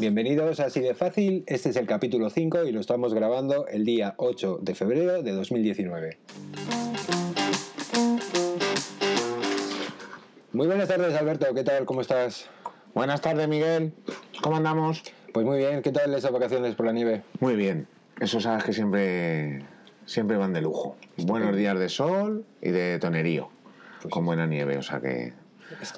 Bienvenidos a Así de Fácil, este es el capítulo 5 y lo estamos grabando el día 8 de febrero de 2019. Muy buenas tardes Alberto, ¿qué tal? ¿Cómo estás? Buenas tardes Miguel, ¿cómo andamos? Pues muy bien, ¿qué tal esas vacaciones por la nieve? Muy bien, eso sabes que siempre, siempre van de lujo. Buenos días de sol y de tonerío, Pues con buena nieve, o sea que...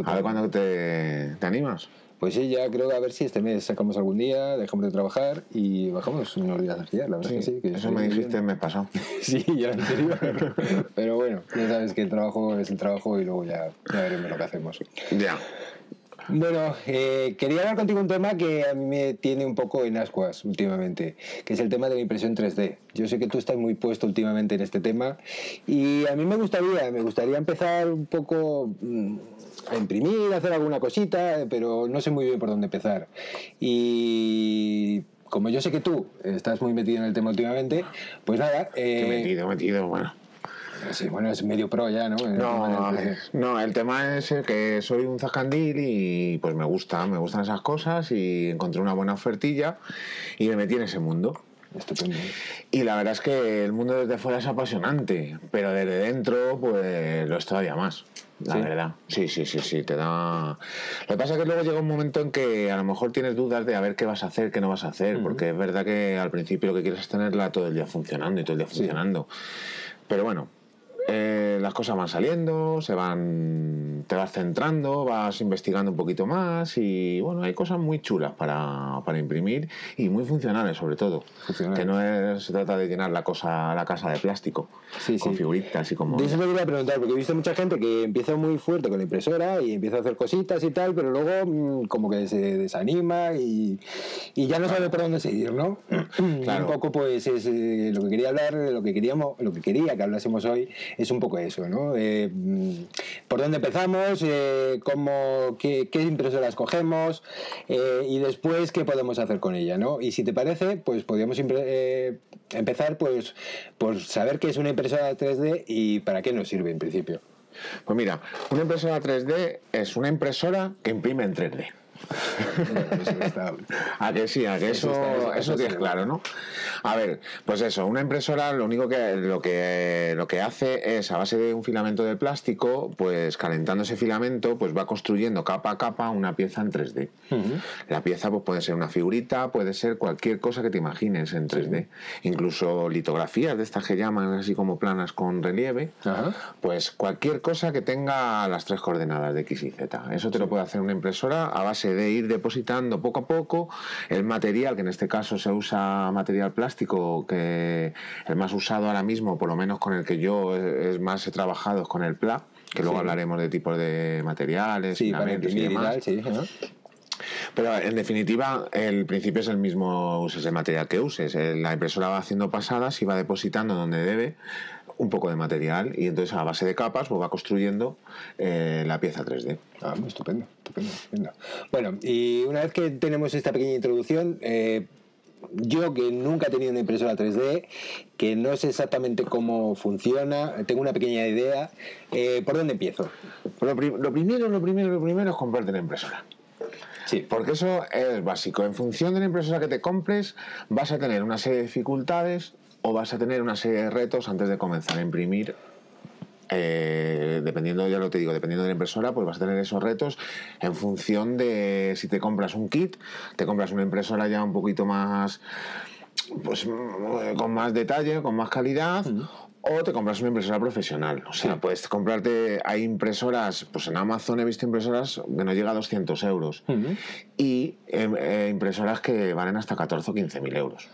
A ver cuándo te, te animas. Pues sí, ya creo que a ver si este mes sacamos algún día, dejamos de trabajar y bajamos unos días de alquiler, la verdad que sí. que eso me bien. dijiste el mes pasado. Sí, ya lo anterior. Pero bueno, ya sabes que el trabajo es el trabajo y luego ya, ya veremos lo que hacemos. Ya. Bueno, eh, quería hablar contigo un tema que a mí me tiene un poco en ascuas últimamente, que es el tema de la impresión 3D. Yo sé que tú estás muy puesto últimamente en este tema y a mí me gustaría, me gustaría empezar un poco mm, a imprimir, a hacer alguna cosita, pero no sé muy bien por dónde empezar. Y como yo sé que tú estás muy metido en el tema últimamente, pues nada. Qué eh, metido, metido, bueno. Sí, bueno, es medio pro ya, ¿no? No, del a 3D. ver, no, el tema es que soy un zascandil y pues me gusta, me gustan esas cosas y encontré una buena ofertilla y me metí en ese mundo. Estupendo. Y la verdad es que el mundo desde fuera es apasionante, pero desde dentro, pues lo es todavía más. La ¿Sí? verdad. Sí, sí, sí, sí, te da. Lo que pasa es que luego llega un momento en que a lo mejor tienes dudas de a ver qué vas a hacer, qué no vas a hacer, porque es verdad que al principio lo que quieres es tenerla todo el día funcionando y todo el día funcionando. Pero bueno, eh, las cosas van saliendo, se van, te vas centrando, vas investigando un poquito más y bueno, hay cosas muy chulas para, para imprimir y muy funcionales sobre todo. Funcionales. Que no es- se trata de llenar la cosa, la casa de plástico Sí, con sí. figuritas y como. De eso me quería preguntar, porque he visto mucha gente que empieza muy fuerte con la impresora y empieza a hacer cositas y tal, pero luego mm, como que se desanima y, y ya no sabe por dónde seguir, ¿no? Y Claro. Un poco pues es eh, lo que quería hablar, lo que queríamos, lo que quería que hablásemos hoy es un poco eso, ¿no? Eh, mm, ¿Por dónde empezamos? Eh, cómo, qué, qué impresoras cogemos? Eh, y después qué podemos hacer con ella, ¿no? Y si te parece, pues podríamos eh, empezar pues por saber qué es una impresora 3D y para qué nos sirve en principio. Pues mira, una impresora 3D es una impresora que imprime en 3D. Eso está- A que sí, a que Eso eso, está- eso- eso, eso tienes sí. claro, ¿no? A ver, pues eso, una impresora lo único que lo que lo que hace es a base de un filamento de plástico, pues calentando ese filamento, pues va construyendo capa a capa una pieza en 3D. La pieza pues puede ser una figurita, puede ser cualquier cosa que te imagines en 3D, incluso litografías de estas que llaman así como planas con relieve. Ajá. Pues cualquier cosa que tenga las tres coordenadas de X y Z. Eso te lo puede hacer una impresora a base de ir depositando poco a poco el material, que en este caso se usa material plástico, que el más usado ahora mismo, por lo menos con el que yo es más he trabajado, es con el PLA, que luego Sí. hablaremos de tipos de materiales, Sí, filamentos y imprimir y demás. tal, sí. ¿no? Pero en definitiva, el principio es el mismo, uses el material que uses. Eh, La impresora va haciendo pasadas y va depositando donde debe un poco de material y entonces a base de capas pues va construyendo eh, la pieza 3D. Ah, estupendo, estupendo, estupendo. Bueno, y una vez que tenemos esta pequeña introducción, eh, yo que nunca he tenido una impresora 3D, que no sé exactamente cómo funciona, tengo una pequeña idea, eh, ¿por dónde empiezo? Lo, lo primero, lo primero, lo primero es comprarte la impresora. Sí, Porque eso es básico. En función de la impresora que te compres, vas a tener una serie de dificultades o vas a tener una serie de retos antes de comenzar a imprimir. Eh, dependiendo, ya lo te digo, dependiendo de la impresora, pues vas a tener esos retos en función de si te compras un kit, te compras una impresora ya un poquito más, pues mm, con más detalle, con más calidad. O te compras una impresora profesional. O sea, puedes comprarte. Hay impresoras, pues en Amazon he visto impresoras que no llega a 200 euros. Y eh, eh, impresoras que valen hasta 14 o 15 mil euros.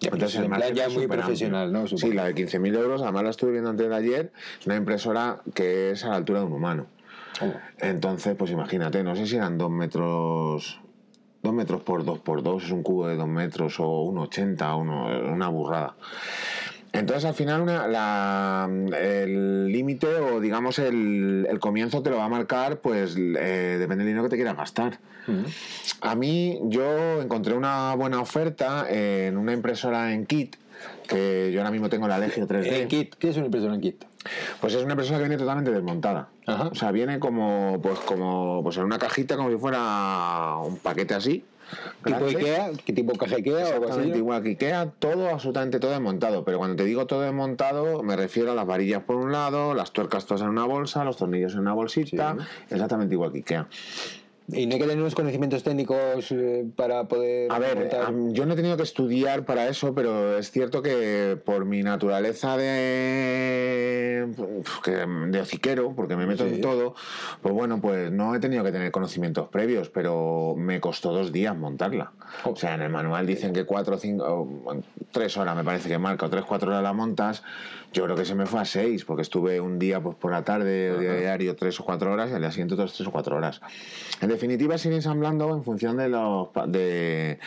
Ya, pero en plan margen ya es muy profesional, ¿no? Supongo. Sí, la de 15.000 euros, además la estuve viendo antes de ayer, es una impresora que es a la altura de un humano. Oh. Entonces, pues imagínate, no sé si eran dos metros, dos metros por dos por dos, es un cubo de dos metros o un 80, uno, una burrada. Entonces al final una- la- el límite o digamos el, el comienzo te lo va a marcar pues eh, depende del dinero que te quieras gastar. A mí yo encontré una buena oferta en una impresora en kit que yo ahora mismo tengo la Legio 3D. En kit, ¿qué es una impresora en kit? Pues es una impresora que viene totalmente desmontada. Ajá. O sea, viene como, pues, como, pues en una cajita, como si fuera un paquete así. ¿Tipo. Ikea? ¿Qué tipo caja Ikea o así? Exactamente igual que Ikea, todo, absolutamente todo desmontado. Pero cuando te digo todo desmontado, me refiero a las varillas por un lado, las tuercas todas en una bolsa, los tornillos en una bolsita, exactamente igual que Ikea. Y no hay que tener unos conocimientos técnicos eh, para poder. A ver, montar- am- yo no he tenido que estudiar para eso, pero es cierto que por mi naturaleza de, de hociquero, porque me meto Sí. en todo, pues bueno, pues no he tenido que tener conocimientos previos, pero me costó dos días montarla. O sea, en el manual dicen que cuatro cinco, tres horas me parece que marca, o tres, cuatro horas la montas. Yo creo que se me fue a seis, porque estuve un día pues por la tarde, diario, tres o cuatro horas, y al día siguiente otras tres o cuatro horas. En definitiva, es ir ensamblando en función de, los, de,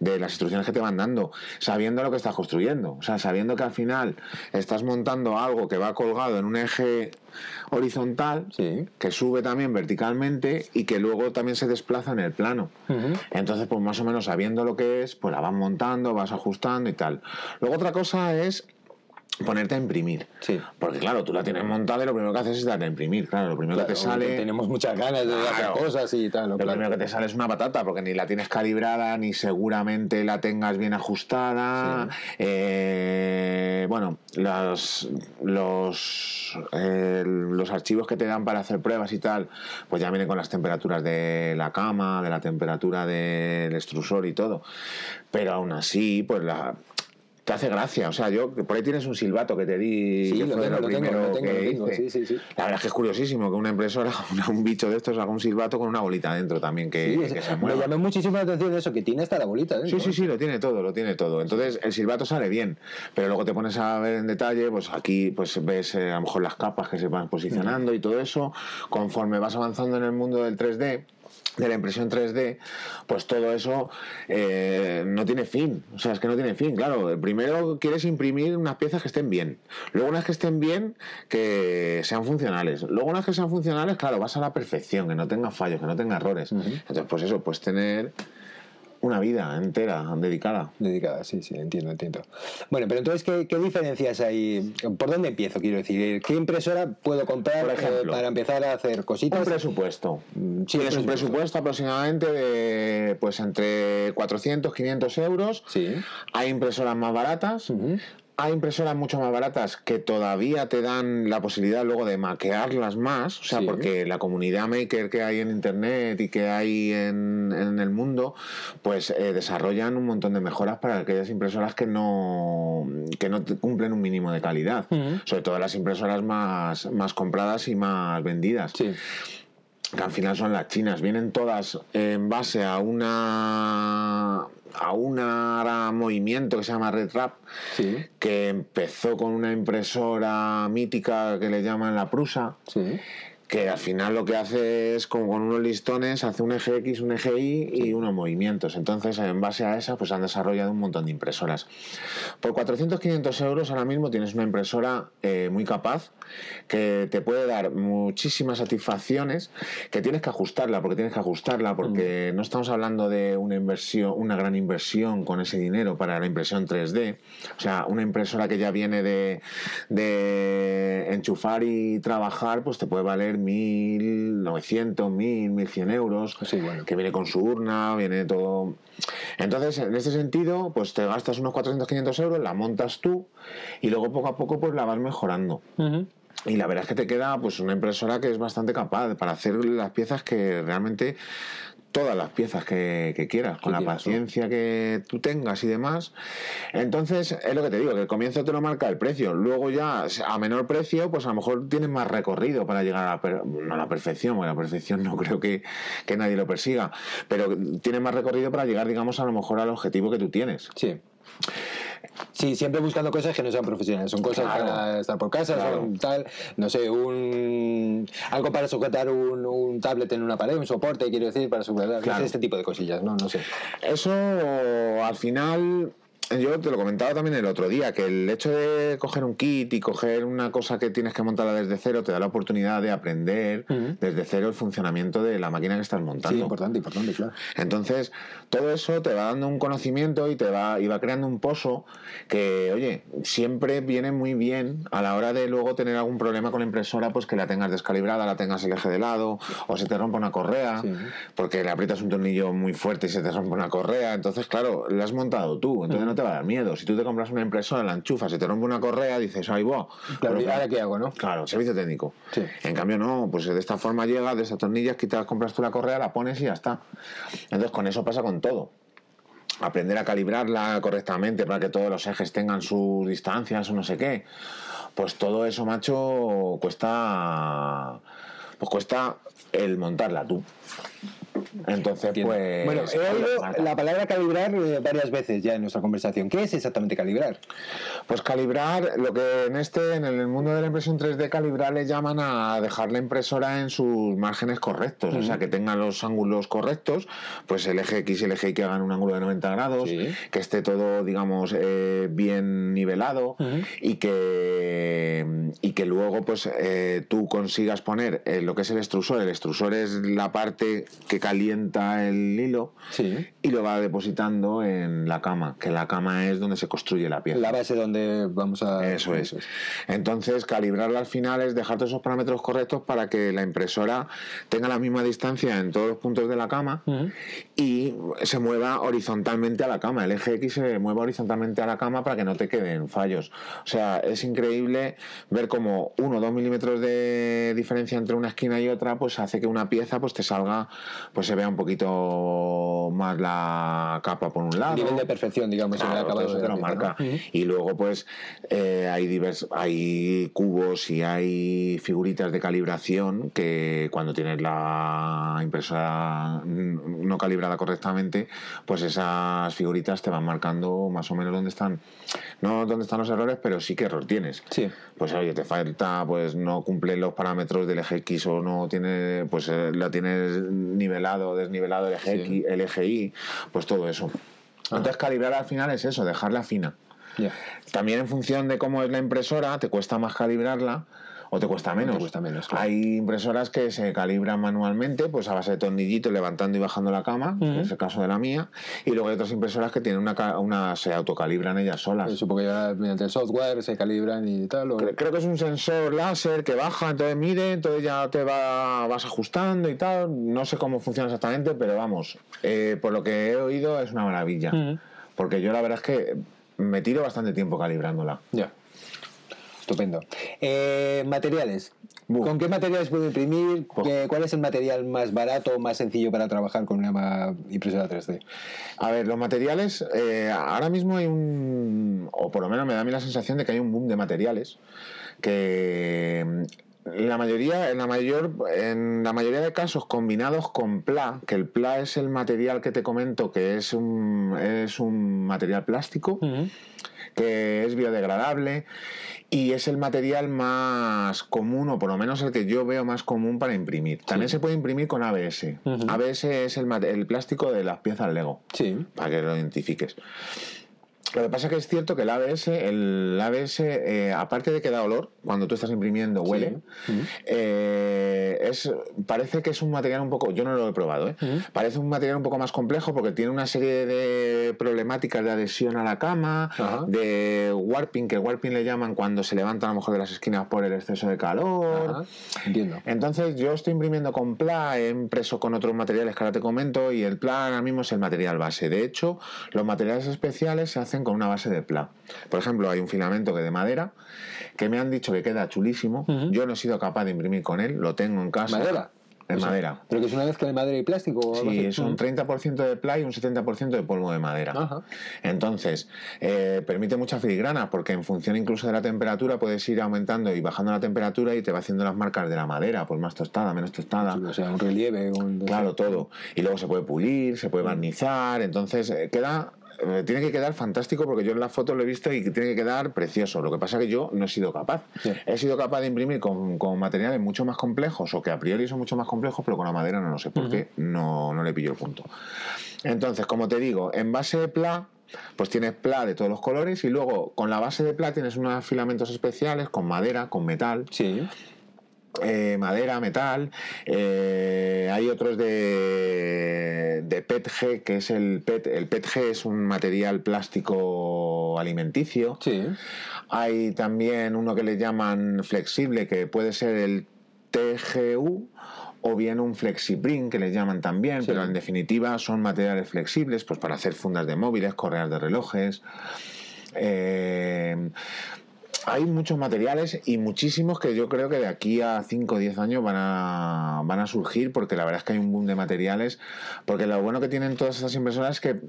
de las instrucciones que te van dando, sabiendo lo que estás construyendo. O sea, sabiendo que al final estás montando algo que va colgado en un eje horizontal, Sí. que sube también verticalmente y que luego también se desplaza en el plano. Entonces, pues más o menos sabiendo lo que es, pues la vas montando, vas ajustando y tal. Luego otra cosa es ponerte a imprimir. Sí. Porque claro, tú la tienes montada y lo primero que haces es darle a imprimir. Claro, lo primero que te sale... Tenemos muchas ganas de hacer Claro. cosas y tal. Lo Claro. primero que te sale es una patata, porque ni la tienes calibrada, ni seguramente la tengas bien ajustada. Eh, bueno, los, los, eh, los archivos que te dan para hacer pruebas y tal, pues ya vienen con las temperaturas de la cama, de la temperatura del extrusor y todo. Pero aún así, pues la... Te hace gracia, o sea, yo por ahí tienes un silbato que te di, Sí, que lo fue tengo, lo primero tengo, que lo tengo, hice. sí, sí, sí. La verdad es que es curiosísimo que una impresora, una- un bicho de estos haga un silbato con una bolita dentro también que, es- se me mueva. llamó muchísimo la atención eso, que tiene hasta la bolita dentro. Sí, sí, sí, lo tiene todo, lo tiene todo. Entonces el silbato sale bien, pero luego te pones a ver en detalle, pues aquí pues ves eh, a lo mejor las capas que se van posicionando y todo eso. Conforme vas avanzando en el mundo del 3D, de la impresión 3D, pues todo eso eh, no tiene fin. O sea, es que no tiene fin. Claro, primero quieres imprimir unas piezas que estén bien. Luego unas que estén bien, que sean funcionales. Luego unas que sean funcionales, claro, vas a la perfección, que no tenga fallos, que no tenga errores. Entonces, pues eso, pues tener una vida entera dedicada. Dedicada, sí, sí, entiendo, entiendo. Bueno, pero entonces, ¿qué, qué diferencias hay? ¿Por dónde empiezo? Quiero decir, ¿qué impresora puedo comprar Por ejemplo, eh, para empezar a hacer cositas? Un presupuesto. Mm, sí, Tienes un presupuesto. aproximadamente de pues entre 400 500 euros. Sí. Hay impresoras más baratas. Ujú. Hay impresoras mucho más baratas que todavía te dan la posibilidad luego de maquearlas más, o sea, Sí. porque la comunidad maker que hay en internet y que hay en, en el mundo, pues eh, desarrollan un montón de mejoras para aquellas impresoras que no, que no cumplen un mínimo de calidad, sobre todo las impresoras más, más compradas y más vendidas Sí. que al final son las chinas, vienen todas en base a una a un movimiento que se llama Red Rap, Sí. que empezó con una impresora mítica que le llaman la Prusa, Sí. Que al final lo que hace es como con unos listones, hace un eje X, un eje Y y unos movimientos. Entonces, en base a esa, pues han desarrollado un montón de impresoras. Por 400-500 euros ahora mismo tienes una impresora eh, muy capaz que te puede dar muchísimas satisfacciones, que tienes que ajustarla, porque tienes que ajustarla, porque no estamos hablando de una inversión, una gran inversión con ese dinero para la impresión 3D. O sea, una impresora que ya viene de, de enchufar y trabajar, pues te puede valer 1.900, 1.000, 1.100 euros, Sí, bueno. que viene con su urna, viene todo... Entonces, en este sentido, pues te gastas unos 400, 500 euros, la montas tú y luego poco a poco pues la vas mejorando. Y la verdad es que te queda pues una impresora que es bastante capaz para hacer las piezas que realmente todas las piezas que, que quieras, con la quieras, ¿no? paciencia que tú tengas y demás. Entonces, es lo que te digo, que el comienzo te lo marca el precio. Luego ya, a menor precio, pues a lo mejor tienes más recorrido para llegar a la, per- no a la perfección, porque la perfección no creo que, que nadie lo persiga, pero tienes más recorrido para llegar, digamos, a lo mejor al objetivo que tú tienes. Sí. Sí, siempre buscando cosas que no sean profesionales. Son cosas Claro. para estar por casa, Claro. son tal, no sé, un algo para sujetar un, un tablet en una pared, un soporte, quiero decir, para sujetar Claro. este tipo de cosillas, ¿no? No sé. Eso al final yo te lo comentaba también el otro día, que el hecho de coger un kit y coger una cosa que tienes que montarla desde cero te da la oportunidad de aprender desde cero el funcionamiento de la máquina que estás montando. Sí, importante, importante, claro. Entonces, todo eso te va dando un conocimiento y te va, y va creando un pozo que, oye, siempre viene muy bien a la hora de luego tener algún problema con la impresora, pues que la tengas descalibrada, la tengas el eje de lado, o se te rompa una correa, porque le aprietas un tornillo muy fuerte y se te rompe una correa. Entonces, claro, la has montado tú, entonces no te va a dar miedo. Si tú te compras una impresora, la enchufas, se te rompe una correa, dices, ay, wow. Claro, ¿y ahora qué hago, no? Claro, servicio técnico. Sí. En cambio, no, pues de esta forma llega, de estas tornillas, quitas, compras tú la correa, la pones y ya está. Entonces, con eso pasa con todo aprender a calibrarla correctamente para que todos los ejes tengan sus distancias o no sé qué. Pues todo eso, macho, cuesta. Pues cuesta el montarla tú. Entonces, Entiendo. pues. Bueno, he oído la palabra calibrar varias veces ya en nuestra conversación. ¿Qué es exactamente calibrar? Pues calibrar, lo que en este, en el mundo de la impresión 3D, calibrar le llaman a dejar la impresora en sus márgenes correctos, o sea, que tenga los ángulos correctos, pues el eje X y el eje Y que hagan un ángulo de 90 grados, Sí. que esté todo, digamos, eh, bien nivelado y que y que luego, pues, eh, tú consigas poner eh, lo que es el extrusor. El extrusor es la parte que calienta el hilo Sí. y lo va depositando en la cama, que la cama es donde se construye la pieza. La base donde vamos a... Eso es. Entonces, calibrarla al final es dejar todos esos parámetros correctos para que la impresora tenga la misma distancia en todos los puntos de la cama y se mueva horizontalmente a la cama. El eje X se mueva horizontalmente a la cama para que no te queden fallos. O sea, es increíble ver como uno o dos milímetros de diferencia entre una esquina y otra, pues hace que una pieza pues te salga, pues se vea un poquito más la capa por un lado. Nivel de perfección, digamos, en el Claro, acabado todo eso de te la lo pieza, marca. ¿no? Ujú. Y luego, pues, eh, hay, divers, hay cubos y hay figuritas de calibración que cuando tienes la impresora no calibrada correctamente, pues esas figuritas te van marcando más o menos dónde están, no dónde están los errores, pero sí qué error tienes. Sí. Pues oye, te falta, pues no cumple los parámetros del eje X o no tiene, pues eh, la tienes nivelado desnivelado el eje, Sí. X, el eje Y, pues todo eso. Entonces calibrar al final es eso, dejarla fina. También en función de cómo es la impresora, te cuesta más calibrarla o te cuesta menos. cuesta menos, claro. Hay impresoras que se calibran manualmente, pues a base de tornillitos levantando y bajando la cama, que es el caso de la mía, y luego hay otras impresoras que tienen una, una se autocalibran ellas solas. Supongo que ya mediante el software se calibran y tal. o- Creo que es un sensor láser que baja, entonces mide, entonces ya te va, vas ajustando y tal. No sé cómo funciona exactamente, pero vamos, eh, por lo que he oído es una maravilla. Porque yo la verdad es que me tiro bastante tiempo calibrándola. Ya. Estupendo. Eh, materiales. ¿Con qué materiales puedo imprimir? ¿Qué- ¿Cuál es el material más barato o más sencillo para trabajar con una impresora 3D? A ver, los materiales, eh, ahora mismo hay un, o por lo menos me da a mí la sensación de que hay un boom de materiales que mm, la mayoría, en la mayor, en la mayoría de casos combinados con PLA, que el PLA es el material que te comento que es un, es un material plástico que es biodegradable y es el material más común, o por lo menos el que yo veo más común para imprimir. También se puede imprimir con ABS. ABS es el, el plástico de las piezas Lego Sí. para que lo identifiques. Lo que pasa es que es cierto que el ABS, el ABS eh, aparte de que da olor, cuando tú estás imprimiendo huele, eh, es, parece que es un material un poco, yo no lo he probado, ¿eh? Parece un material un poco más complejo porque tiene una serie de problemáticas de adhesión a la cama, de warping, que warping le llaman cuando se levanta a lo mejor de las esquinas por el exceso de calor. Entiendo. Entonces yo estoy imprimiendo con PLA, he impreso con otros materiales que ahora te comento y el PLA ahora mismo es el material base. De hecho, los materiales especiales se hacen con una base de PLA. Por ejemplo, hay un filamento que de madera que me han dicho que queda chulísimo. Yo no he sido capaz de imprimir con él, lo tengo en casa. ¿Madera? En O sea, madera. ¿Pero que es una mezcla de madera y plástico? o Sí, así? es un Ujú. 30% de PLA y un 70% de polvo de madera. Ajá. Entonces, eh, permite mucha filigrana porque en función incluso de la temperatura puedes ir aumentando y bajando la temperatura y te va haciendo las marcas de la madera, pues más tostada, menos tostada. O sea, un relieve. Un... Claro, todo. Y luego se puede pulir, se puede barnizar, entonces eh, queda... eh, Tiene que quedar fantástico porque yo en la foto lo he visto y tiene que quedar precioso. Lo que pasa es que yo no he sido capaz. Sí. He sido capaz de imprimir con, con materiales mucho más complejos o que a priori son mucho más complejos, pero con la madera no lo sé por qué. No, no le pillo el punto. Entonces, como te digo, en base de PLA pues tienes pla de todos los colores y luego con la base de pla tienes unos filamentos especiales con madera, con metal. Sí. Eh, madera, metal. eh, hay otros de, de PETG, que es el PET. El PETG es un material plástico alimenticio. Sí. Hay también uno que le llaman flexible, que puede ser el TGU o bien un FlexiPrint, que le llaman también, Sí. pero en definitiva son materiales flexibles pues para hacer fundas de móviles, correas de relojes. Eh, hay muchos materiales y muchísimos que yo creo que de aquí a 5 o 10 años van a, van a surgir porque la verdad es que hay un boom de materiales. Porque lo bueno que tienen todas estas impresoras es que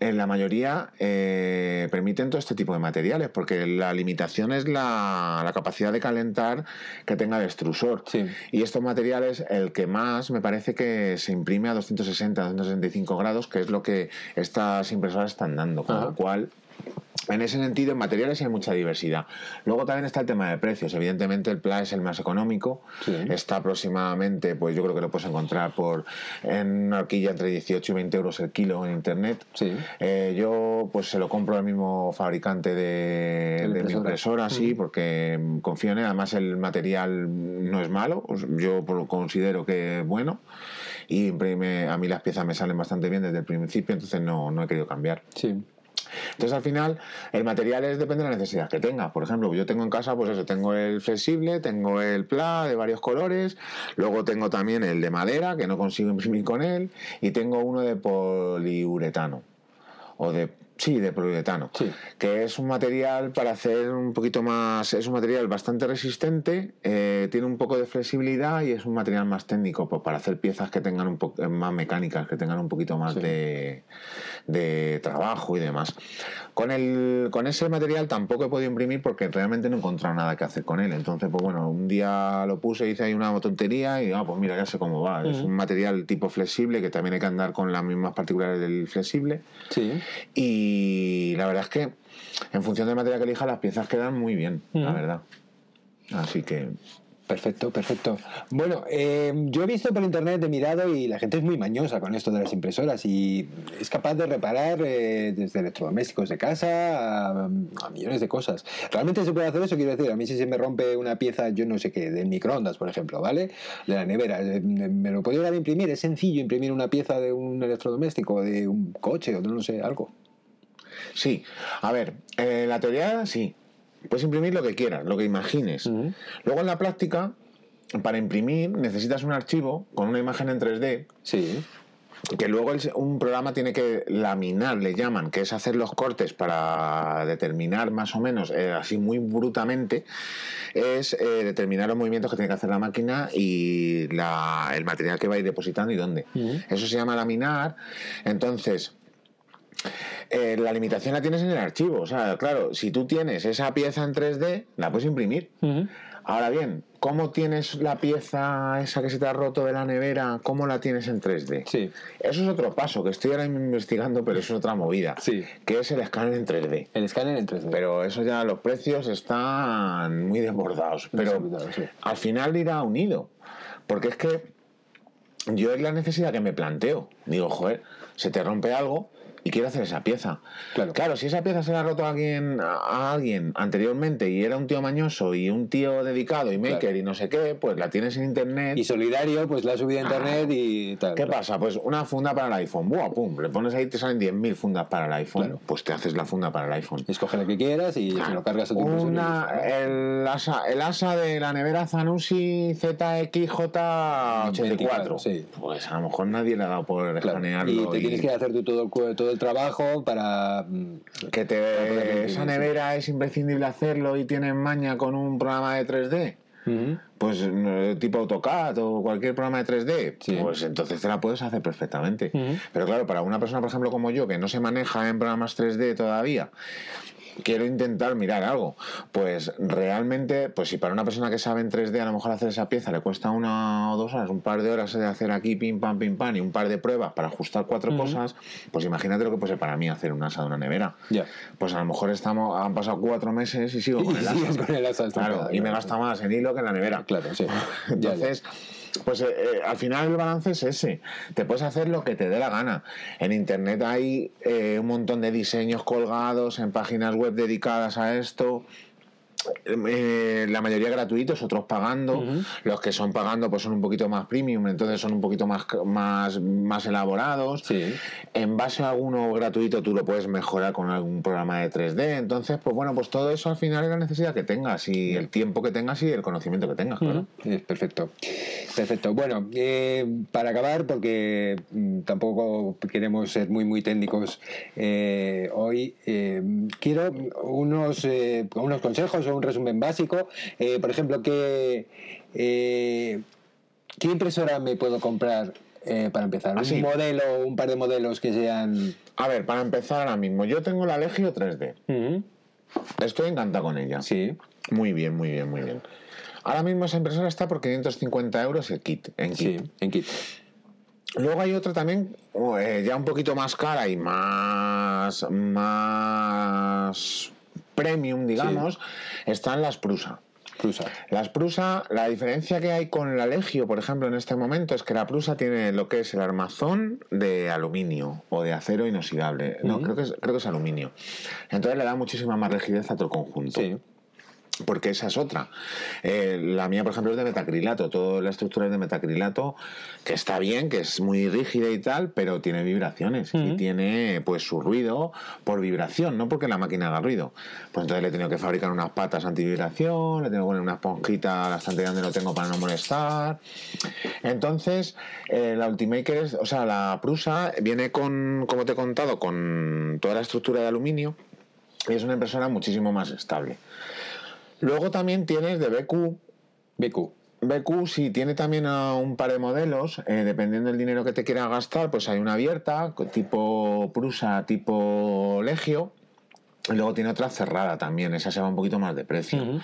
en la mayoría eh, permiten todo este tipo de materiales porque la limitación es la, la capacidad de calentar que tenga el extrusor. Sí. Y estos materiales, el que más me parece que se imprime a 260, 265 grados, que es lo que estas impresoras están dando. Con Ajá. lo cual, en ese sentido, en materiales hay mucha diversidad. Luego también está el tema de precios. Evidentemente, el PLA es el más económico. Sí. Está aproximadamente, pues yo creo que lo puedes encontrar por en una horquilla entre 18 y 20 euros el kilo en internet. Sí. Eh, yo pues se lo compro al mismo fabricante de, De de mi impresora. impresora, sí, porque mm, confío en él. Además el material no es malo, os- yo considero que es bueno y imprime, a mí las piezas me salen bastante bien desde el principio, entonces no, no he querido cambiar. Sí. Entonces al final el material es depende de la necesidad que tenga. Por ejemplo, yo tengo en casa, pues eso, tengo el flexible, tengo el pla de varios colores, luego tengo también el de madera, que no consigo imprimir con él, y tengo uno de poliuretano. O de sí, de poliuretano. Sí. Que es un material para hacer un poquito más. Es un material bastante resistente, eh, tiene un poco de flexibilidad y es un material más técnico, pues para hacer piezas que tengan un poco más mecánicas, que tengan un poquito más Sí. de, de trabajo y demás. Con, el, con ese material tampoco he podido imprimir porque realmente no he encontrado nada que hacer con él. Entonces, pues bueno, un día lo puse, hice ahí una tontería y, ah, pues mira, ya sé cómo va. Es un material tipo flexible que también hay que andar con las mismas particulares del flexible. Sí. Y la verdad es que en función del material que elija, las piezas quedan muy bien, la verdad. Así que Perfecto, perfecto. Bueno, eh, yo he visto por internet, he mirado y la gente es muy mañosa con esto de las impresoras y es capaz de reparar eh, desde electrodomésticos de casa a, a millones de cosas. ¿Realmente se puede hacer eso? Quiero decir, a mí si se me rompe una pieza, yo no sé qué, del microondas, por ejemplo, ¿vale? De la nevera, eh, me lo puedo imprimir. Es sencillo imprimir una pieza de un electrodoméstico, de un coche o de no sé, algo. sí, a ver, en la teoría sí. Puedes imprimir lo que quieras, lo que imagines. Luego en la práctica, para imprimir necesitas un archivo con una imagen en 3D Sí. que luego el- un programa tiene que laminar, le llaman, que es hacer los cortes para determinar más o menos, eh, así muy brutamente, es eh, determinar los movimientos que tiene que hacer la máquina y la- el material que va a ir depositando y dónde. Eso se llama laminar. Entonces, eh, la limitación la tienes en el archivo. O sea, claro, si tú tienes esa pieza en 3D, la puedes imprimir. Ahora bien, ¿cómo tienes la pieza esa que se te ha roto de la nevera? ¿Cómo la tienes en 3D? Sí. Eso es otro paso que estoy ahora investigando, pero es otra movida. Sí. Que es el escáner en 3D. El escáner en 3D. Pero eso ya, los precios están muy desbordados. Pero sí. al final irá unido. Porque es que yo es la necesidad que me planteo. Digo, joder, se te rompe algo y quiero hacer esa pieza. Claro. si esa pieza se la ha roto a alguien, a alguien anteriormente y era un tío mañoso y un tío dedicado y maker Claro. y no sé qué, pues la tienes en internet. Y solidario, pues la ha subido a internet y tal. ¿Qué pasa? Pues una funda para el iPhone. Buah, pum, le pones ahí y te salen 10.000 fundas para el iPhone. Claro. Pues te haces la funda para el iPhone. Escoge la que quieras y se lo cargas a tu y Una, el, asa, el asa de la nevera Zanussi ZXJ84. 24, sí. Pues a lo mejor nadie le ha dado por Claro. escanearlo. Y te tienes que hacer tú todo el, todo el trabajo para... mm, que te, imprimir, esa sí. nevera es imprescindible hacerlo y tienes maña con un programa de 3D. ujú. Pues tipo AutoCAD o cualquier programa de 3D, Sí. pues entonces te la puedes hacer perfectamente. Pero claro, para una persona, por ejemplo, como yo, que no se maneja en programas 3D todavía, quiero intentar mirar algo. Pues realmente, pues si para una persona que sabe en 3D a lo mejor hacer esa pieza le cuesta una o dos horas, un par de horas de hacer aquí pim pam pim pam y un par de pruebas para ajustar cuatro cosas, pues imagínate lo que puede ser para mí hacer un asa de una nevera. Ya. Pues a lo mejor estamos, han pasado cuatro meses y sigo con el asa. sigues con el asa Claro, y me gasta más en hilo que en la nevera. Claro, sí. Ya, ya. Pues eh, eh, al final el balance es ese. Te puedes hacer lo que te dé la gana. En internet hay eh, un montón de diseños colgados en páginas web dedicadas a esto. Eh, la mayoría gratuitos, otros pagando. Los que son pagando pues son un poquito más premium, entonces son un poquito más, más, más elaborados. Sí. En base a alguno gratuito tú lo puedes mejorar con algún programa de 3D. Entonces, pues bueno, pues todo eso al final es la necesidad que tengas y el tiempo que tengas y el conocimiento que tengas. claro. Perfecto. Perfecto. Bueno, eh, para acabar, porque mm, tampoco queremos ser muy, muy técnicos eh, hoy, eh, quiero unos, unos consejos o un resumen básico. Eh, por ejemplo, ¿qué, eh, ¿qué impresora me puedo comprar eh, para empezar? Así. Un modelo, un par de modelos que sean... A ver, para empezar ahora mismo, yo tengo la Legio 3D. Ujú. Estoy encantado con ella. Sí. Muy bien, muy bien, muy bien. Ahora mismo esa impresora está por 550 euros el kit, en kit. Sí, en kit. Luego hay otra también eh, ya un poquito más cara y más, más premium, digamos, están las Prusa. Prusa. Las Prusa, la diferencia que hay con la Legio, por ejemplo, en este momento, es que la Prusa tiene lo que es el armazón de aluminio o de acero inoxidable. No, creo, que es, creo que es aluminio. Entonces le da muchísima más rigidez a todo el conjunto. Sí. Porque esa es otra. Eh, la mía, por ejemplo, es de metacrilato. Toda la estructura es de metacrilato, que está bien, que es muy rígida y tal, pero tiene vibraciones y tiene pues su ruido por vibración, no porque la máquina haga ruido. Pues entonces le he tenido que fabricar unas patas antivibración, le tengo que poner una esponjita a la estantería donde lo tengo para no molestar. Entonces, eh, la Ultimaker es, o sea, la Prusa viene con, como te he contado, con toda la estructura de aluminio y es una impresora muchísimo más estable. Luego también tienes de BQ. BQ. BQ sí tiene también a un par de modelos, eh, dependiendo del dinero que te quieras gastar, pues hay una abierta, tipo Prusa, tipo Legio, y luego tiene otra cerrada también, esa se va un poquito más de precio.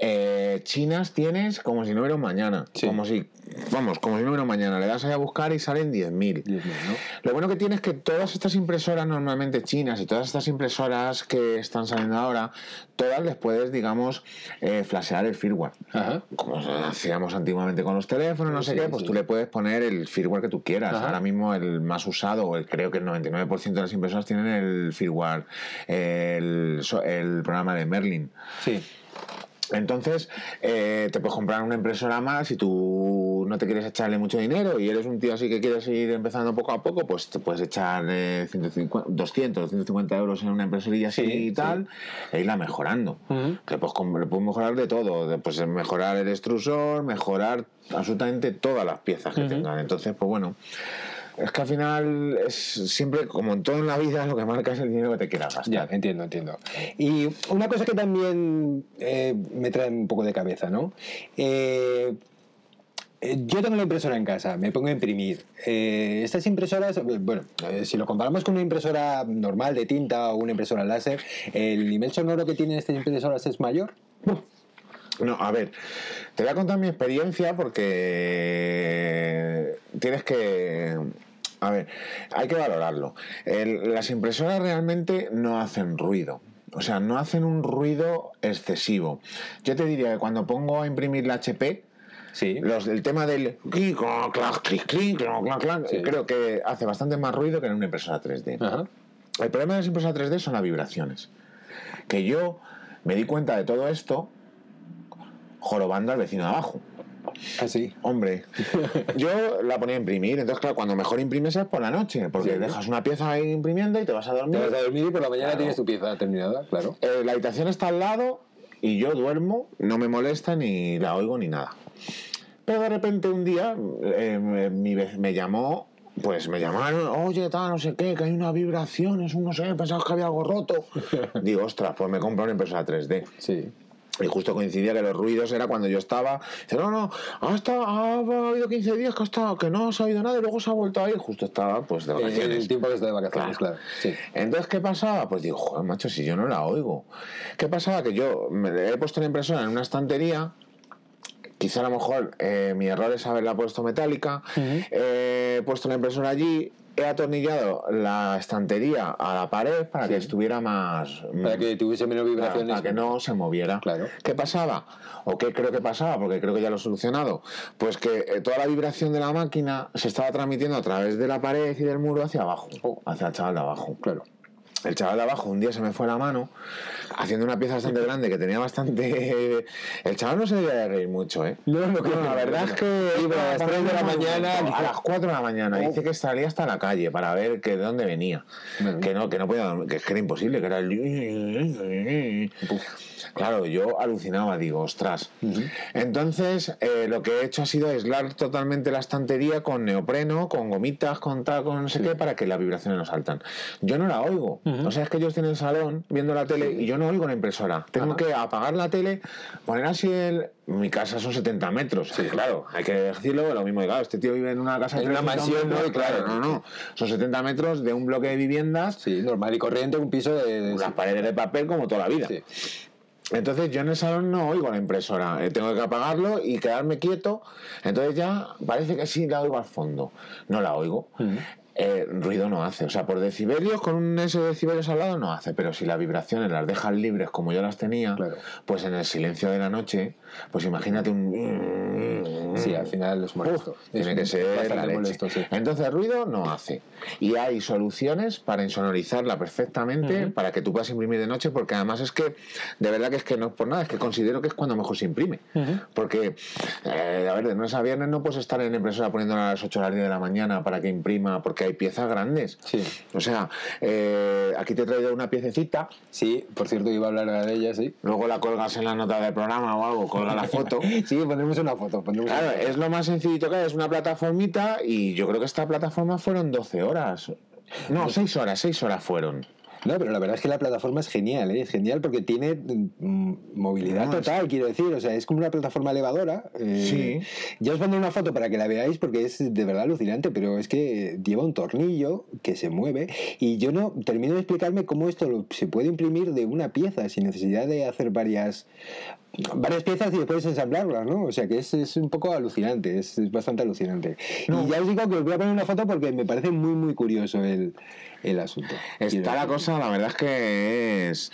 Eh, chinas tienes como si no hubiera un mañana, Sí. como si, vamos, como si no hubiera un mañana, le das ahí a buscar y salen 10.000. 10.000, ¿no? Lo bueno que tiene es que todas estas impresoras normalmente chinas y todas estas impresoras que están saliendo ahora, todas les puedes, digamos, eh, flashear el firmware. Ajá. Como hacíamos antiguamente con los teléfonos, no sé qué, pues sí. tú le puedes poner el firmware que tú quieras. Ajá. Ahora mismo el más usado, o el, creo que el 99% de las impresoras tienen el firmware, el, el programa de Merlin. Sí. Entonces, eh, te puedes comprar una impresora más si tú no te quieres echarle mucho dinero y eres un tío así que quieres ir empezando poco a poco, pues te puedes echar eh, 150, 200, 150 euros en una impresorilla así Sí, y tal, e irla mejorando. Que pues, le puedes mejorar de todo, pues mejorar el extrusor, mejorar absolutamente todas las piezas que tengan. Entonces, pues bueno, es que al final es siempre, como en todo en la vida, lo que marca es el dinero que te quieras gastar. Ya, entiendo, entiendo. Y una cosa que también eh, me trae un poco de cabeza, ¿no? Eh, eh, yo tengo la impresora en casa, me pongo a imprimir. Eh, estas impresoras, bueno, eh, si lo comparamos con una impresora normal de tinta o una impresora láser, ¿el nivel sonoro que tienen estas impresoras es mayor? No, a ver, te voy a contar mi experiencia porque tienes que... A ver, hay que valorarlo. El- las impresoras realmente no hacen ruido. O sea, no hacen un ruido excesivo. Yo te diría que cuando pongo a imprimir la HP, Sí. los, el tema del clic, clac, clic, clic, clac, clac, clac, Sí. creo que hace bastante más ruido que en una impresora 3D. Ajá. El problema de las impresoras 3D son las vibraciones. Que yo me di cuenta de todo esto jorobando al vecino de abajo. Así. Hombre, yo la ponía a imprimir, entonces claro, cuando mejor imprimes es por la noche, porque Sí. dejas una pieza ahí imprimiendo y te vas a Te dormir. vas a dormir y por la mañana Claro. tienes tu pieza terminada, claro. Eh, la habitación está al lado y yo duermo, no me molesta ni la oigo ni nada. Pero de repente un día eh, me, mi ve- me llamó, pues me llamaron, oye, tal, no sé qué, que hay una vibración, es un no sé, pensaba que había algo roto. Digo, ostras, pues me compro una impresora 3D. Sí. Y justo coincidía que los ruidos era cuando yo estaba. Dice, no, no, hasta, ha habido 15 días que, hasta, que no se ha oído nada y luego se ha vuelto a ir. Justo estaba pues de vacaciones. el tiempo que está de vacaciones, claro. Sí. Entonces, ¿qué pasaba? Pues digo, joder, macho, si yo no la oigo. ¿Qué pasaba? Que yo me he puesto la impresora en una estantería. Quizá a lo mejor eh, mi error es haberla puesto metálica. eh, he puesto la impresora allí he atornillado la estantería a la pared para que estuviera más. Para que tuviese menos vibraciones. para que no se moviera. Claro. ¿Qué pasaba? ¿O qué creo que pasaba? Porque creo que ya lo he solucionado. Pues que eh, toda la vibración de la máquina se estaba transmitiendo a través de la pared y del muro hacia abajo, hacia el chaval de abajo. Claro. El chaval de abajo un día se me fue la mano haciendo una pieza bastante grande que tenía bastante. El chaval no se debía de reír mucho, ¿eh? No, no, No, la verdad es que Sí, pero a las 3 de la mañana. a las 4 de la mañana dice que salía hasta la calle para ver que de dónde venía. Que no, que no podía dormir, que, era imposible, que era el. Claro, yo alucinaba, digo, ostras. Entonces, eh, lo que he hecho ha sido aislar totalmente la estantería con neopreno, con gomitas, con tal, con no sé qué, para que las vibraciones no saltan. Yo no la oigo. O sea, es que yo estoy en el salón viendo la tele y yo no oigo la impresora. Tengo que apagar la tele, poner así el. Mi casa son 70 metros. Sí, claro, hay que decirlo. Lo mismo, claro, este tío vive en una casa En una 300 mansión, ¿no? metros, Claro. No, no. Son 70 metros de un bloque de viviendas, Sí, normal y corriente, un piso de. de- las paredes de papel como toda la vida. Sí. Entonces yo en el salón no oigo la impresora, eh, tengo que apagarlo y quedarme quieto. Entonces ya parece que sí la oigo al fondo, no la oigo. Eh, ruido no hace, o sea, por decibelios, con un S de decibelios al lado no hace, pero si las vibraciones las dejas libres como yo las tenía, Claro. pues en el silencio de la noche, pues imagínate un... Sí, al final es molesto. Tiene Es que ser la leche. molesto, sí. Entonces ruido no hace. Y hay soluciones para insonorizarla perfectamente para que tú puedas imprimir de noche, porque además es que, de verdad que es que no es por nada, es que considero que es cuando mejor se imprime. Porque, eh, a ver, de lunes a viernes no puedes estar en la impresora poniéndola a las 8 o las 10 de la mañana para que imprima, porque hay piezas grandes. Sí. O sea, eh, aquí te he traído una piececita, Sí, por cierto, iba a hablar de ella, sí. luego la colgas en la nota del programa o algo, colga la foto. Sí, pondremos una foto. Pondremos Claro, es lo más sencillito que hay, es una plataformita y yo creo que esta plataforma fueron 12 horas. No, 6 horas, 6 horas fueron. No, pero la verdad es que la plataforma es genial, ¿eh? es genial porque tiene mm, movilidad total, quiero decir, o sea, es como una plataforma elevadora. eh, Sí. Ya os pondré una foto para que la veáis porque es de verdad alucinante, pero es que lleva un tornillo que se mueve y yo no termino de explicarme cómo esto lo- se puede imprimir de una pieza sin necesidad de hacer varias varias piezas y después ensamblarlas, ¿no? O sea que es, es un poco alucinante, es, es bastante alucinante. Y ya os digo que os voy a poner una foto porque me parece muy, muy curioso el, el asunto. Está la cosa, la verdad es que es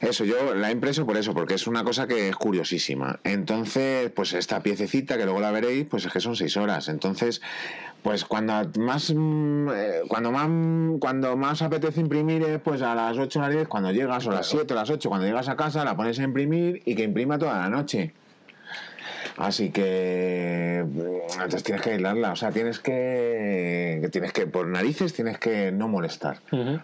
eso, yo la he impreso por eso, porque es una cosa que es curiosísima. Entonces, pues esta piececita, que luego la veréis, pues es que son seis horas. Entonces, pues cuando más mm, eh, cuando más cuando más apetece imprimir es pues a las 8 o las 10, cuando llegas, o a las 7 o las 8, cuando llegas a casa, la pones a imprimir y que imprima toda la noche. Así que mm, entonces tienes que aislarla, o sea, tienes que, tienes que por narices tienes que no molestar,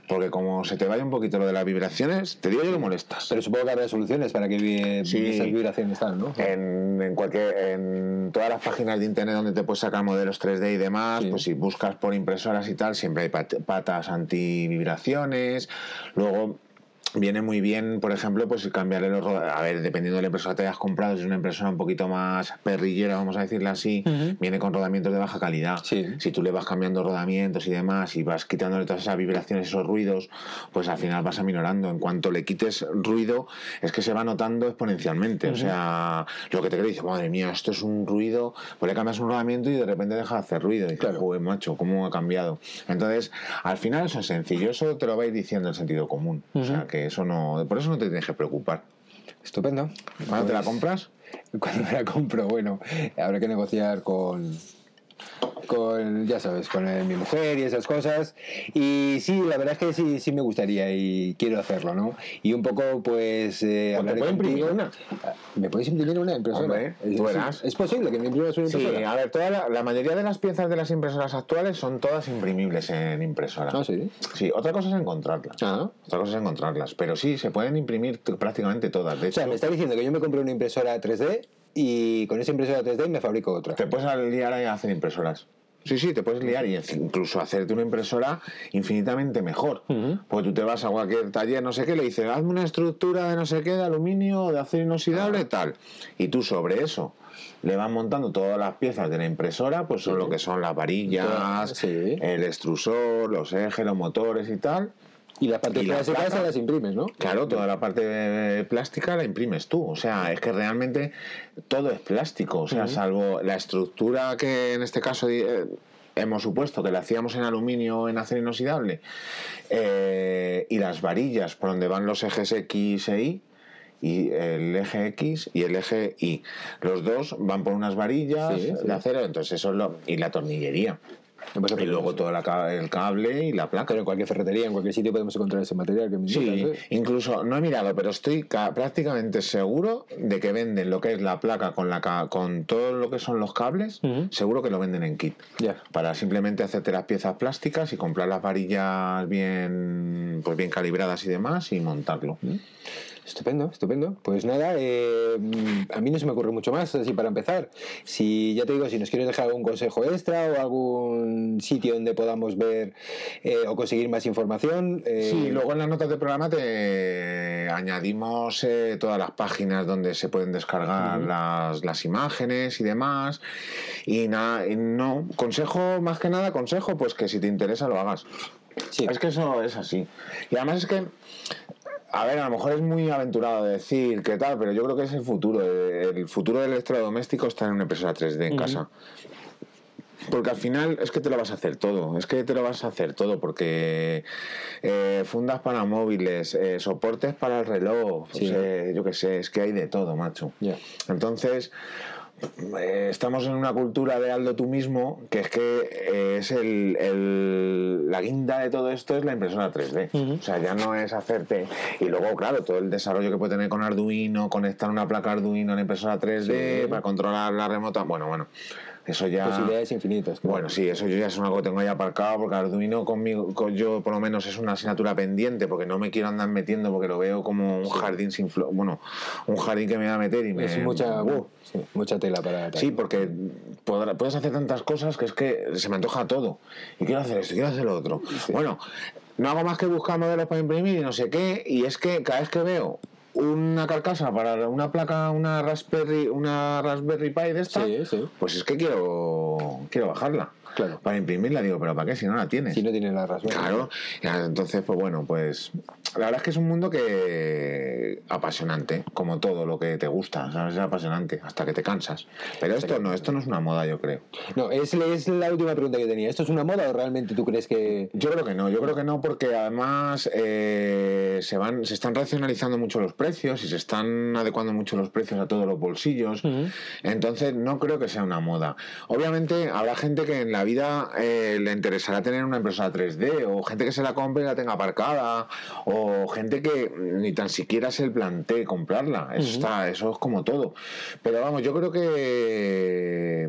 porque como se te vaya un poquito lo de las vibraciones, te digo yo que molestas. Pero supongo que habrá soluciones para que Sí. esas vibraciones están, ¿no? En, en cualquier en todas las páginas de internet donde te puedes sacar modelos 3D y demás, Sí. pues si buscas por impresoras y tal, siempre hay pat- patas antivibraciones. Luego viene muy bien, por ejemplo, pues cambiarle los A ver, dependiendo de la impresora que te hayas comprado, si es una impresora un poquito más perrillera, vamos a decirla así, viene con rodamientos de baja calidad. Sí. Si tú le vas cambiando rodamientos y demás y vas quitándole todas esas vibraciones, esos ruidos, pues al final vas aminorando. En cuanto le quites ruido, es que se va notando exponencialmente. O sea, lo que te crees, dice, madre mía, esto es un ruido, pues le cambias un rodamiento y de repente deja de hacer ruido. Y Claro. "Joder, macho, ¿cómo ha cambiado? Entonces, al final eso es sencillo, eso te lo va a ir diciendo el sentido común. O sea, que eso no, por eso no te tienes que preocupar. Estupendo. ¿Cuándo te la Pues, compras? Cuando me la compro, bueno, habrá que negociar con, con ya sabes, con eh, mi mujer y esas cosas. Y sí, la verdad es que sí, sí me gustaría y quiero hacerlo, ¿no? Y un poco, pues, eh, puedo imprimir una. Ah, ¿Me puedes imprimir una impresora? Hombre, ¿Es, tú es- verás. ¿Es posible que me imprimas una Sí, impresora? a ver, toda la, la mayoría de las piezas de las impresoras actuales son todas imprimibles en impresora. Ah, sí. Sí, otra cosa es encontrarlas. Ah. Otra cosa es encontrarlas. Pero sí, se pueden imprimir prácticamente todas. De O sea, hecho, me está diciendo que yo me compré una impresora 3D y con esa impresora 3D me fabrico otra. te puedes liar a hacer impresoras. Sí, sí, te puedes liar y incluso hacerte una impresora infinitamente mejor. Porque tú te vas a cualquier taller, no sé qué, le dices, hazme una estructura de no sé qué, de aluminio de acero inoxidable, tal. Y tú sobre eso le vas montando todas las piezas de la impresora, pues son lo que son las varillas, Sí. el extrusor, los ejes, los motores y tal. Y la placa. se las imprimes, ¿no? Claro, toda la parte plástica la imprimes tú. O sea, es que realmente todo es plástico. O sea, salvo la estructura que en este caso eh, hemos supuesto que la hacíamos en aluminio o en acero inoxidable, eh, y las varillas por donde van los ejes X e Y, y el eje X y el eje Y. Los dos van por unas varillas Sí, sí. de acero, entonces eso es lo. y la tornillería. Y luego todo la el cable y la placa. Pero en cualquier ferretería, en cualquier sitio podemos encontrar ese material que me Sí, ¿eh? incluso no he mirado, pero estoy ca- prácticamente seguro de que venden lo que es la placa con la con todo lo que son los cables, seguro que lo venden en kit. Ya. Para simplemente hacerte las piezas plásticas y comprar las varillas bien pues bien calibradas y demás y montarlo. Estupendo, estupendo. Pues nada, eh, a mí no se me ocurre mucho más así para empezar. Si ya te digo, si nos quieres dejar algún consejo extra o algún sitio donde podamos ver eh, o conseguir más información. eh, Sí, luego en las notas del programa te añadimos todas las páginas donde se pueden descargar las, las imágenes y demás. Y nada, no, consejo, más que nada, consejo, pues que si te interesa lo hagas. Sí. Es que eso es así. Y además es que, a ver, a lo mejor es muy aventurado decir qué tal, pero yo creo que es el futuro. El futuro del electrodoméstico está en una impresora 3D en casa. Porque al final es que te lo vas a hacer todo, es que te lo vas a hacer todo, porque eh, fundas para móviles, eh, soportes para el reloj, Sí. sea, yo qué sé, es que hay de todo, macho. Entonces, eh, estamos en una cultura de Aldo tú mismo, que es que eh, es el, el- la guinda de todo esto es la impresora 3D. O sea, ya no es hacerte. Y luego, claro, todo el desarrollo que puede tener con Arduino, conectar una placa Arduino a la impresora 3D Sí. para controlar la remota. Bueno, bueno, eso ya. Posibilidades infinitas. claro. Bueno, sí, eso yo ya es cosa que tengo ahí aparcado porque Arduino conmigo, con yo por lo menos es una asignatura pendiente porque no me quiero andar metiendo porque lo veo como un jardín sin flor, bueno, un jardín que me va a meter y me... Es mucha, Uh, sí, mucha tela para. Sí, porque podrá- puedes hacer tantas cosas que es que se me antoja todo. Y quiero hacer esto, y quiero hacer lo otro. Bueno, no hago más que buscar modelos para imprimir y no sé qué. Y es que cada vez que veo una carcasa para una placa, una Raspberry, una Raspberry Pi de esta, Sí, sí. pues es que quiero, quiero bajarla. Claro. Para imprimirla, digo, pero ¿para qué si no la tienes? Si no tiene la Raspberry. Claro, entonces, pues bueno, pues la verdad es que es un mundo que apasionante, como todo lo que te gusta, ¿sabes? Es apasionante, hasta que te cansas. Pero esto no, esto no es una moda, yo creo. No, es, es la última pregunta que tenía. ¿Esto es una moda o realmente tú crees que.? Yo creo que no, yo creo que no, porque además eh, se van, se están racionalizando mucho los precios y se están adecuando mucho los precios a todos los bolsillos. Entonces no creo que sea una moda. Obviamente habrá gente que en la vida eh, le interesará tener una impresora 3D, o gente que se la compre y la tenga aparcada, o gente que ni tan siquiera se plantee comprarla. Eso está, eso es como todo. Pero vamos, yo creo que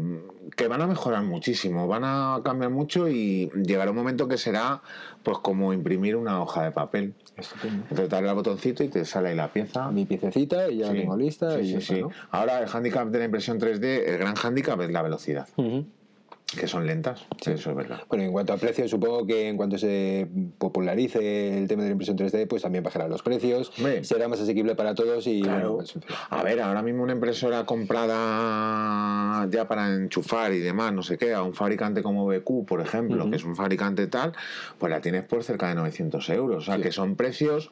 que van a mejorar muchísimo, van a cambiar mucho y llegará un momento que será pues como imprimir una hoja de papel. Entonces darle al botoncito y te sale ahí la pieza. Mi piececita y ya la Sí, tengo lista. sí, y sí, sí. ¿no? Ahora el handicap de la impresión 3D, el gran handicap es la velocidad, Ujú. Que son lentas, eso es verdad. Bueno, en cuanto a precios, supongo que en cuanto se popularice el tema de la impresión 3D, pues también bajarán los precios, será más asequible para todos y Claro. bueno, pues, en fin. A ver, ahora mismo una impresora comprada ya para enchufar y demás, no sé qué, a un fabricante como BQ, por ejemplo, que es un fabricante tal, pues la tienes por cerca de 900 euros. O sea, Sí. que son precios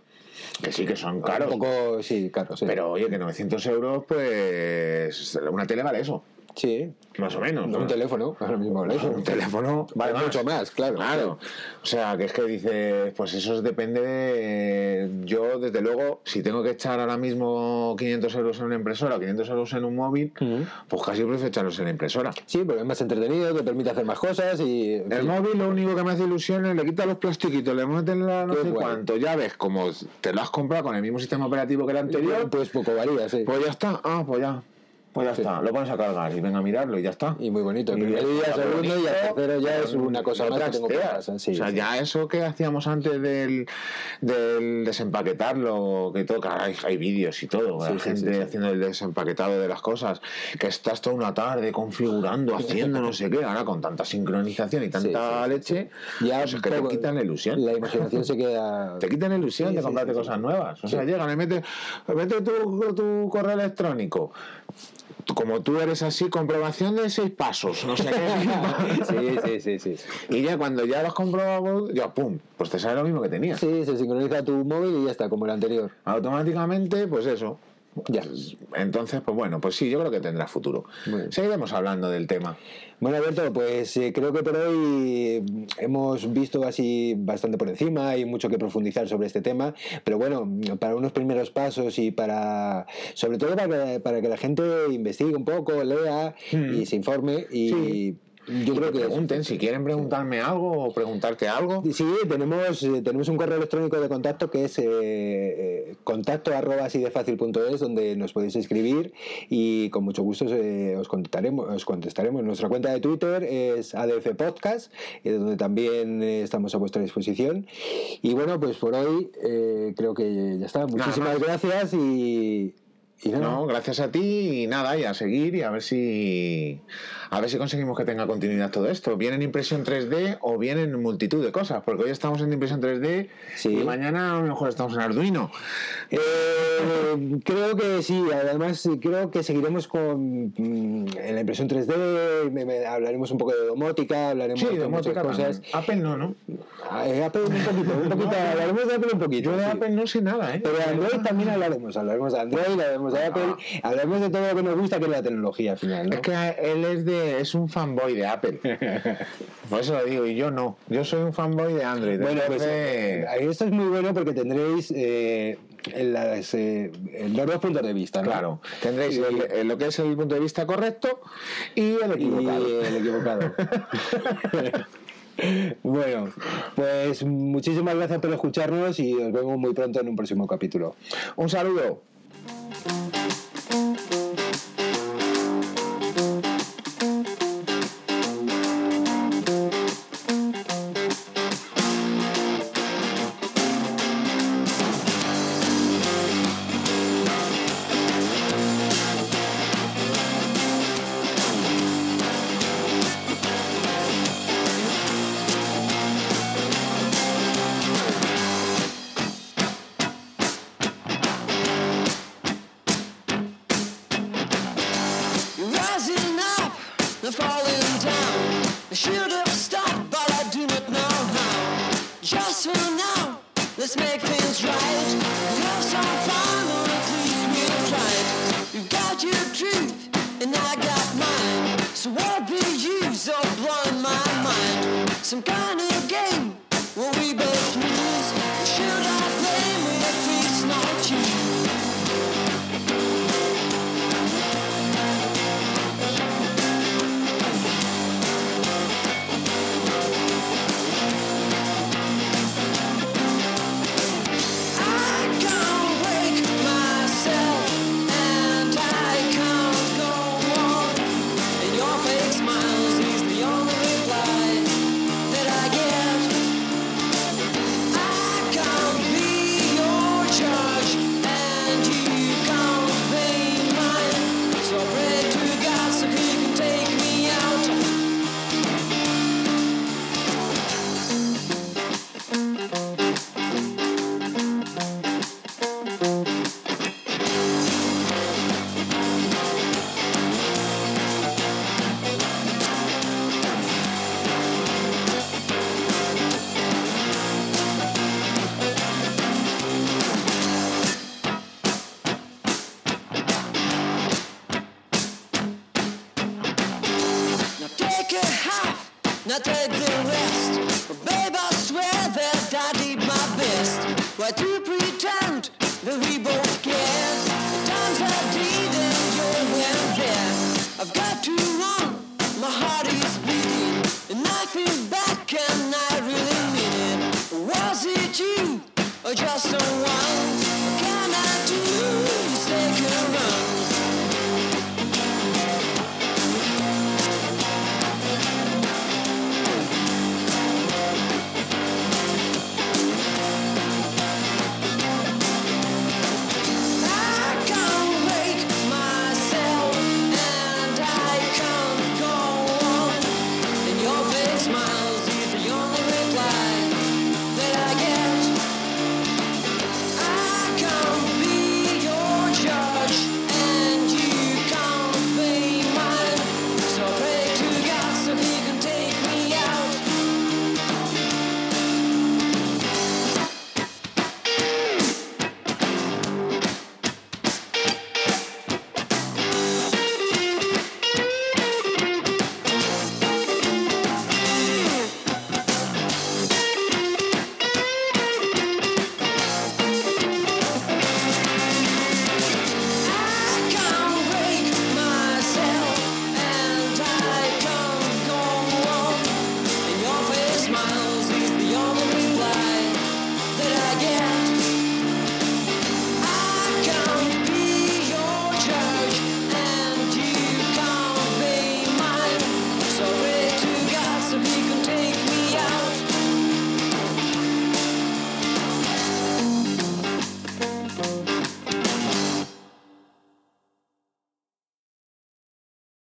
que sí que son caros. Un poco, sí, claro, sí. Pero oye, que 900 euros, pues una tele vale eso, sí, más o menos. un ¿no? teléfono, ahora mismo. Un teléfono Vale mucho más, claro. Claro. O sea, que es que dices, pues eso depende de... Yo, desde luego, si tengo que echar ahora mismo 500 euros en una impresora o 500 euros en un móvil, pues casi prefiero echarlos en la impresora. Sí, porque es más entretenido, te permite hacer más cosas y... El móvil lo único que me hace ilusión es le quita los plastiquitos, le meten la no Qué sé guay. cuánto, ya ves, como te lo has comprado con el mismo sistema operativo que el anterior, Pues poco varía, sí. pues ya está, ah, pues ya, pues ya Sí. está, lo pones a cargar y venga a mirarlo y ya está. Y muy bonito. El Y primer ya día, está segundo y bonito, el tercero ya es una cosa más que tengo que o sea, sí. ya eso que hacíamos antes del, del desempaquetarlo, que ahora hay, hay vídeos y todo, Sí, la gente haciendo el desempaquetado de las cosas, que estás toda una tarde configurando, haciendo no sé qué, ahora con tanta sincronización y tanta leche, Ya pues es que te quitan la ilusión. La imaginación se queda... Te quitan la ilusión de comprarte cosas nuevas. O sea, llegan y mete, mete tu, tu correo electrónico. Como tú eres así, comprobación de seis pasos, no sé qué. Sí, sí, sí, sí. Y ya cuando ya lo has comprobado, ya pum, pues te sale lo mismo que tenías. Sí, se sincroniza tu móvil y ya está, como el anterior. Automáticamente, pues eso. Ya. Entonces, pues bueno, pues sí, yo creo que tendrá futuro. Seguiremos hablando del tema. Bueno, Alberto, pues eh, creo que por hoy hemos visto así bastante por encima, hay mucho que profundizar sobre este tema, pero bueno, para unos primeros pasos y para, sobre todo para que, para que la gente investigue un poco, lea y se informe y Sí. Yo Y creo que pregunten, si quieren preguntarme algo o preguntarte algo. Sí, tenemos, eh, tenemos un correo electrónico de contacto que es eh, eh, contacto arroba así de fácil punto es, donde nos podéis escribir y con mucho gusto eh, os contestaremos, os contestaremos. Nuestra cuenta de Twitter es ADF Podcast, eh, donde también estamos a vuestra disposición. Y bueno, pues por hoy creo que ya está. Muchísimas gracias y, y nada. No, gracias a ti y nada, y a seguir y a ver si a ver si conseguimos que tenga continuidad todo esto. Bien en impresión 3D o bien en multitud de cosas, porque hoy estamos en impresión 3D Sí. y mañana a lo mejor estamos en Arduino. Eh, creo que sí, además creo que seguiremos con mm, en la impresión 3D, me- me- hablaremos un poco de domótica, hablaremos Sí, de música cosas. también. Apple no, ¿no? Ah, eh, Apple un poquito, un poquito, hablaremos de Apple un poquito. Yo de sí. Apple no sé nada, ¿eh? Pero de Android también hablaremos, hablaremos de Android, hablaremos hablaremos de todo lo que nos gusta, que es la tecnología al final, ¿no? Es que él es de es un fanboy de Apple. Por eso lo digo, y yo no. Yo soy un fanboy de Android. Bueno, pues eh, esto es muy bueno porque tendréis eh, las, eh, los dos puntos de vista, ¿no? Claro, tendréis Y- el- el- lo que es el punto de vista correcto y el equivocado. Y el equivocado. bueno, pues muchísimas gracias por escucharnos y nos vemos muy pronto en un próximo capítulo. Un saludo. Thank you.